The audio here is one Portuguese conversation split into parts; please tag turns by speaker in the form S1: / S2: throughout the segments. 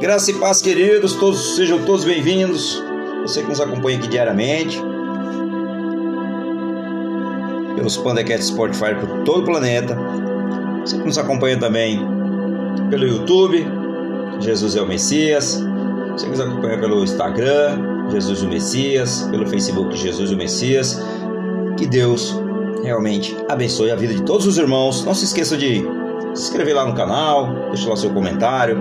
S1: Graça e paz, queridos, todos sejam todos bem-vindos. Você que nos acompanha aqui diariamente pelos Pandecat Spotify por todo o planeta. Você que nos acompanha também pelo YouTube, Jesus é o Messias. Você que nos acompanha pelo Instagram, Jesus o Messias, pelo Facebook Jesus o Messias. Que Deus realmente abençoe a vida de todos os irmãos. Não se esqueça de se inscrever lá no canal, deixar lá seu comentário.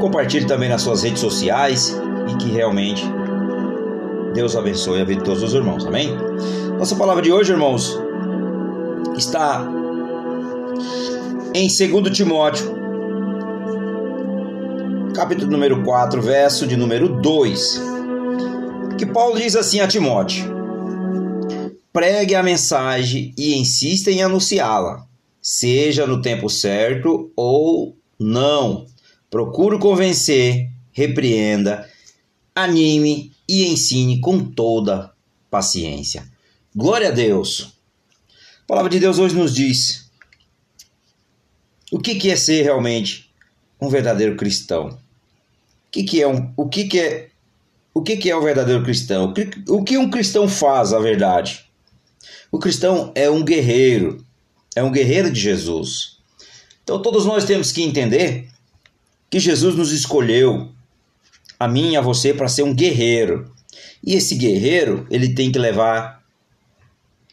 S1: Compartilhe também nas suas redes sociais e que realmente Deus abençoe a vida de todos os irmãos. Amém? Nossa palavra de hoje, irmãos, está em 2 Timóteo, capítulo número 4, verso de número 2, que Paulo diz assim a Timóteo: Pregue a mensagem e insista em anunciá-la, seja no tempo certo ou não. Procure convencer, repreenda, anime e ensine com toda paciência. Glória a Deus. A palavra de Deus hoje nos diz o que, que é ser realmente um verdadeiro cristão. O que, que é um, o que, que é o que, que é o verdadeiro cristão? O que um cristão faz, a verdade? O cristão é um guerreiro, é um guerreiro de Jesus. Então todos nós temos que entender que Jesus nos escolheu, a mim e a você, para ser um guerreiro. E esse guerreiro, ele tem que levar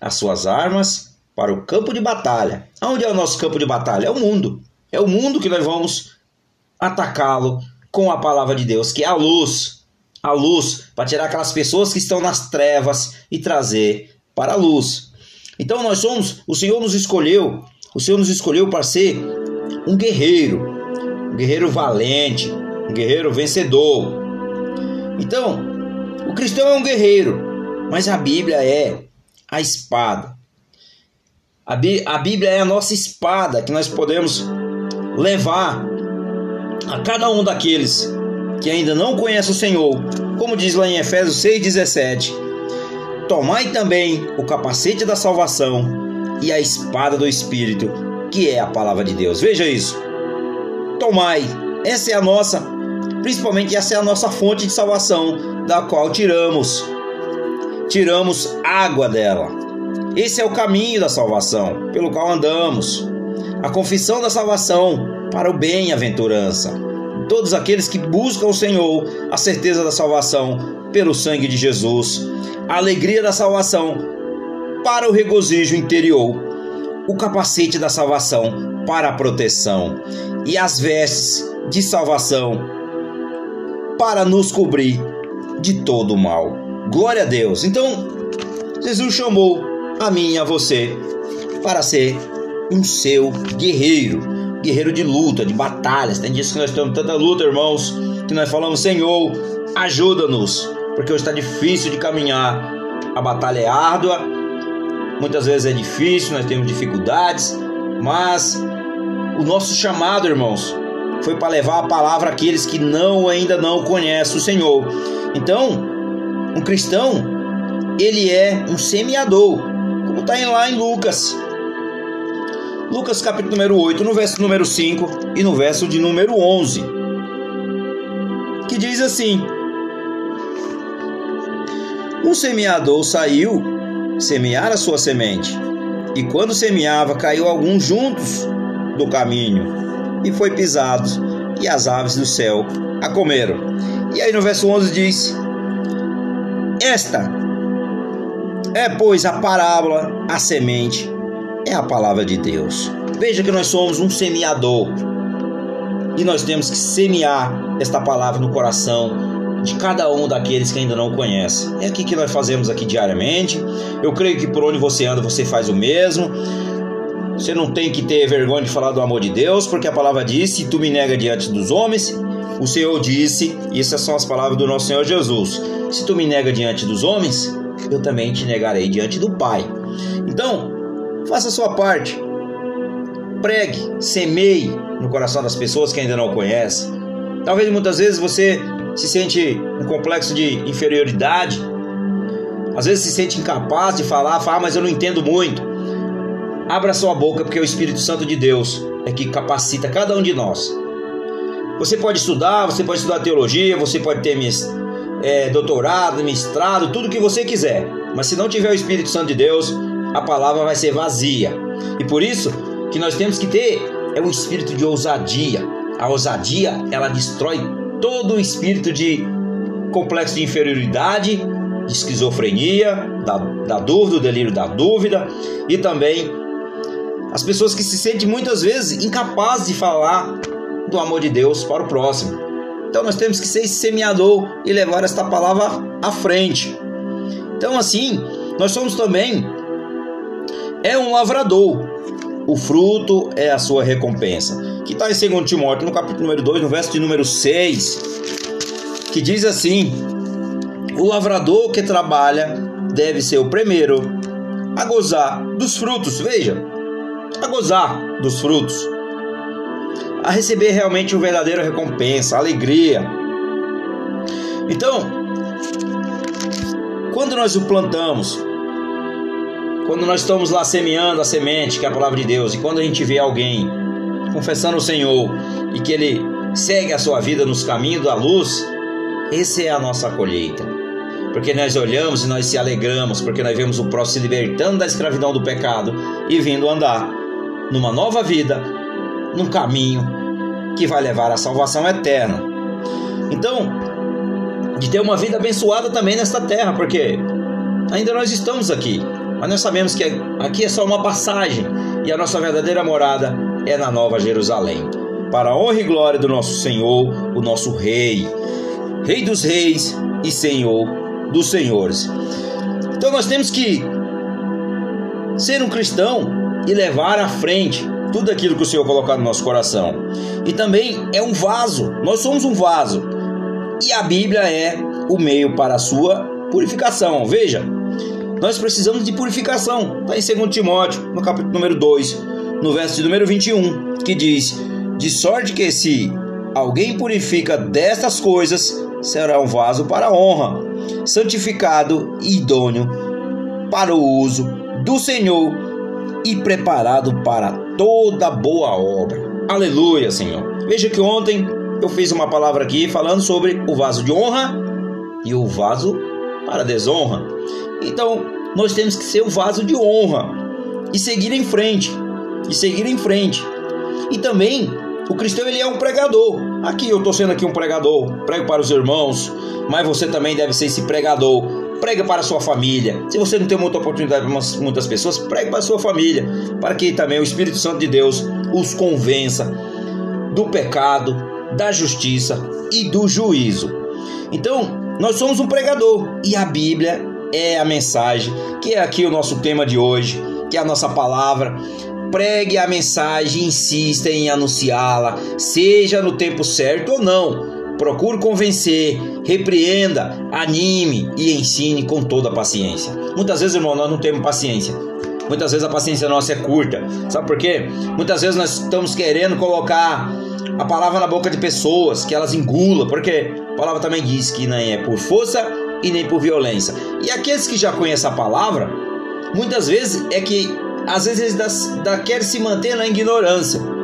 S1: as suas armas para o campo de batalha. Onde é o nosso campo de batalha? É o mundo. É o mundo que nós vamos atacá-lo com a palavra de Deus, que é a luz. A luz para tirar aquelas pessoas que estão nas trevas e trazer para a luz. Então nós somos, o Senhor nos escolheu, o Senhor nos escolheu para ser um guerreiro, um guerreiro valente, um guerreiro vencedor. Então, o cristão é um guerreiro, mas a Bíblia é a espada. A, Bí a Bíblia é a nossa espada que nós podemos levar a cada um daqueles que ainda não conhece o Senhor, como diz lá em Efésios 6,17: Tomai também o capacete da salvação e a espada do Espírito, que é a palavra de Deus. Veja isso tomai. Essa é a nossa, principalmente essa é a nossa fonte de salvação, da qual tiramos. Tiramos água dela. Esse é o caminho da salvação, pelo qual andamos. A confissão da salvação para o bem-aventurança. Todos aqueles que buscam o Senhor, a certeza da salvação pelo sangue de Jesus, a alegria da salvação para o regozijo interior, o capacete da salvação para a proteção e as vestes de salvação para nos cobrir de todo o mal. Glória a Deus. Então, Jesus chamou a mim e a você para ser um seu guerreiro, guerreiro de luta, de batalhas. Tem dias que nós temos tanta luta, irmãos, que nós falamos: Senhor, ajuda-nos, porque hoje está difícil de caminhar. A batalha é árdua, muitas vezes é difícil, nós temos dificuldades, mas o nosso chamado, irmãos, foi para levar a palavra àqueles que não ainda não conhecem o Senhor. Então, um cristão, ele é um semeador, como está lá em Lucas. Lucas capítulo número 8, no verso número 5 e no verso de número 11. Que diz assim: Um semeador saiu semear a sua semente, e quando semeava, caiu alguns juntos do caminho e foi pisado, e as aves do céu a comeram. E aí no verso 11 diz: Esta é, pois, a parábola, a semente, é a palavra de Deus. Veja que nós somos um semeador e nós temos que semear esta palavra no coração de cada um daqueles que ainda não conhece. É aqui que nós fazemos aqui diariamente. Eu creio que por onde você anda você faz o mesmo. Você não tem que ter vergonha de falar do amor de Deus, porque a palavra diz: se tu me nega diante dos homens, o Senhor disse, e essas são as palavras do nosso Senhor Jesus: se tu me nega diante dos homens, eu também te negarei diante do Pai. Então, faça a sua parte. Pregue, semeie no coração das pessoas que ainda não conhecem. Talvez muitas vezes você se sente um complexo de inferioridade, às vezes se sente incapaz de falar, fala, ah, mas eu não entendo muito. Abra sua boca, porque o Espírito Santo de Deus é que capacita cada um de nós. Você pode estudar, você pode estudar teologia, você pode ter é, doutorado, mestrado, tudo que você quiser, mas se não tiver o Espírito Santo de Deus, a palavra vai ser vazia. E por isso que nós temos que ter é um espírito de ousadia. A ousadia ela destrói todo o espírito de complexo de inferioridade, de esquizofrenia, da, da dúvida, do delírio da dúvida e também as pessoas que se sentem muitas vezes incapazes de falar do amor de Deus para o próximo. Então nós temos que ser semeador e levar esta palavra à frente. Então assim, nós somos também é um lavrador. O fruto é a sua recompensa. Que está em 2 Timóteo, no capítulo número 2, no verso de número 6, que diz assim: O lavrador que trabalha deve ser o primeiro a gozar dos frutos. Veja, a gozar dos frutos a receber realmente uma verdadeira recompensa, alegria. Então, quando nós o plantamos, quando nós estamos lá semeando a semente, que é a palavra de Deus, e quando a gente vê alguém confessando o Senhor e que ele segue a sua vida nos caminhos da luz, essa é a nossa colheita. Porque nós olhamos e nós se alegramos, porque nós vemos o próximo se libertando da escravidão do pecado e vindo andar numa nova vida, num caminho que vai levar à salvação eterna. Então, de ter uma vida abençoada também nesta terra, porque ainda nós estamos aqui, mas nós sabemos que aqui é só uma passagem e a nossa verdadeira morada é na Nova Jerusalém. Para a honra e glória do nosso Senhor, o nosso Rei, Rei dos Reis e Senhor dos Senhores. Então nós temos que ser um cristão e levar à frente tudo aquilo que o Senhor colocar no nosso coração. E também é um vaso, nós somos um vaso. E a Bíblia é o meio para a sua purificação. Veja, nós precisamos de purificação. Está em 2 Timóteo, no capítulo número 2, no verso número 21, que diz: De sorte que se alguém purifica destas coisas, será um vaso para honra, santificado e idôneo para o uso do Senhor e preparado para toda boa obra. Aleluia, Senhor. Veja que ontem eu fiz uma palavra aqui falando sobre o vaso de honra e o vaso para desonra. Então, nós temos que ser o vaso de honra e seguir em frente, e seguir em frente. E também o cristão ele é um pregador. Aqui eu estou sendo aqui um pregador, prego para os irmãos, mas você também deve ser esse pregador Prega para a sua família. Se você não tem muita oportunidade para muitas pessoas, pregue para a sua família, para que também o Espírito Santo de Deus os convença do pecado, da justiça e do juízo. Então, nós somos um pregador e a Bíblia é a mensagem, que é aqui o nosso tema de hoje, que é a nossa palavra. Pregue a mensagem, insista em anunciá-la, seja no tempo certo ou não Procure convencer, repreenda, anime e ensine com toda a paciência. Muitas vezes, irmão, nós não temos paciência. Muitas vezes a paciência nossa é curta. Sabe por quê? Muitas vezes nós estamos querendo colocar a palavra na boca de pessoas, que elas engulam, porque a palavra também diz que nem é por força e nem por violência. E aqueles que já conhecem a palavra, muitas vezes é que às vezes eles querem se manter na ignorância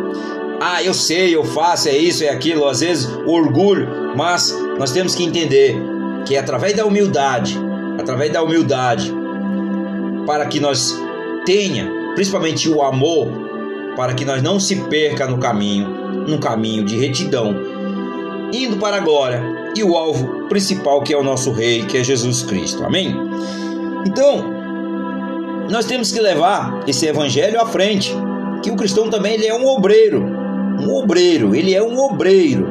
S1: ah, eu sei, eu faço, é isso, é aquilo, às vezes orgulho, mas nós temos que entender que é através da humildade, através da humildade, para que nós tenha, principalmente o amor, para que nós não se perca no caminho, no caminho de retidão, indo para a glória e o alvo principal que é o nosso rei, que é Jesus Cristo. Amém? Então, nós temos que levar esse evangelho à frente, que o cristão também ele é um obreiro, um obreiro, ele é um obreiro.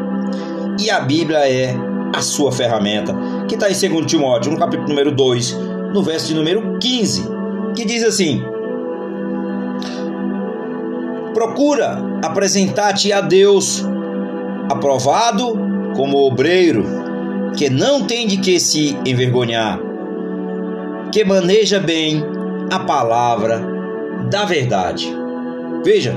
S1: E a Bíblia é a sua ferramenta, que está em 2 Timóteo, no capítulo número 2, no verso de número 15, que diz assim: Procura apresentar-te a Deus aprovado como obreiro, que não tem de que se envergonhar, que maneja bem a palavra da verdade. Veja,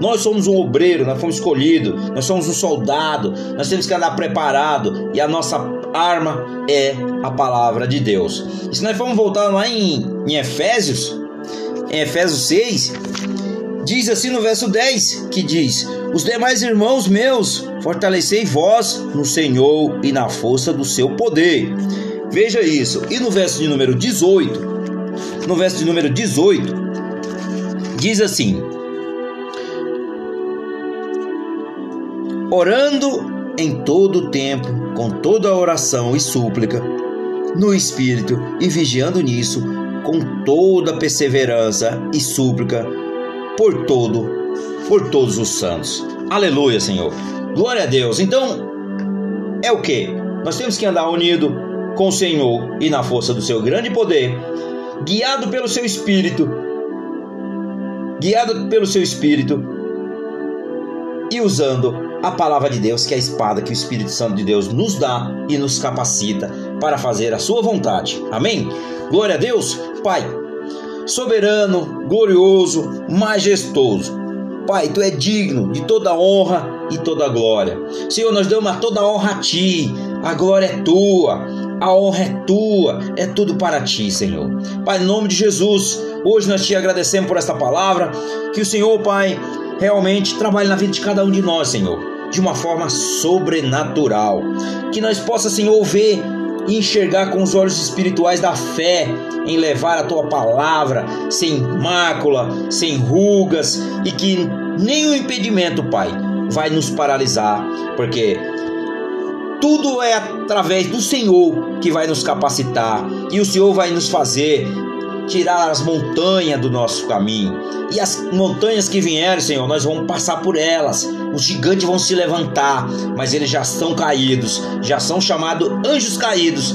S1: nós somos um obreiro, nós fomos escolhidos, nós somos um soldado, nós temos que andar preparado e a nossa arma é a palavra de Deus. E se nós formos voltar lá em, em Efésios, em Efésios 6, diz assim no verso 10, que diz: Os demais irmãos meus, fortalecei vós no Senhor e na força do seu poder. Veja isso. E no verso de número 18, no verso de número 18, diz assim: Orando em todo o tempo, com toda oração e súplica, no Espírito, e vigiando nisso, com toda perseverança e súplica por todo, por todos os santos. Aleluia, Senhor. Glória a Deus. Então, é o que? Nós temos que andar unido com o Senhor e na força do seu grande poder, guiado pelo seu espírito, guiado pelo seu espírito e usando a palavra de Deus, que é a espada que o Espírito Santo de Deus nos dá e nos capacita para fazer a sua vontade. Amém? Glória a Deus. Pai, soberano, glorioso, majestoso. Pai, tu é digno de toda honra e toda glória. Senhor, nós damos toda honra a ti. A glória é tua, a honra é tua, é tudo para ti, Senhor. Pai, em nome de Jesus, hoje nós te agradecemos por esta palavra. Que o Senhor, Pai, realmente trabalhe na vida de cada um de nós, Senhor, de uma forma sobrenatural. Que nós possa, Senhor, ver enxergar com os olhos espirituais da fé em levar a tua palavra sem mácula, sem rugas e que nenhum impedimento, Pai, vai nos paralisar, porque tudo é através do Senhor que vai nos capacitar e o Senhor vai nos fazer tirar as montanhas do nosso caminho. E as montanhas que vierem, Senhor, nós vamos passar por elas. Os gigantes vão se levantar, mas eles já estão caídos, já são chamados anjos caídos.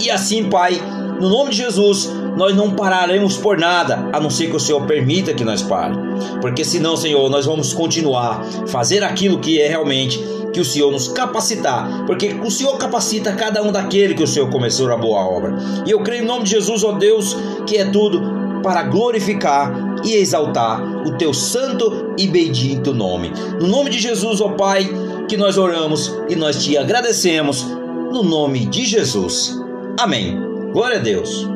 S1: E assim, Pai, no nome de Jesus, nós não pararemos por nada, a não ser que o Senhor permita que nós pare. Porque senão, Senhor, nós vamos continuar fazer aquilo que é realmente que o Senhor nos capacitar, porque o Senhor capacita cada um daquele que o Senhor começou a boa obra. E eu creio em nome de Jesus, ó Deus, que é tudo para glorificar e exaltar o teu santo e bendito nome. No nome de Jesus, ó Pai, que nós oramos e nós te agradecemos no nome de Jesus. Amém. Glória a Deus.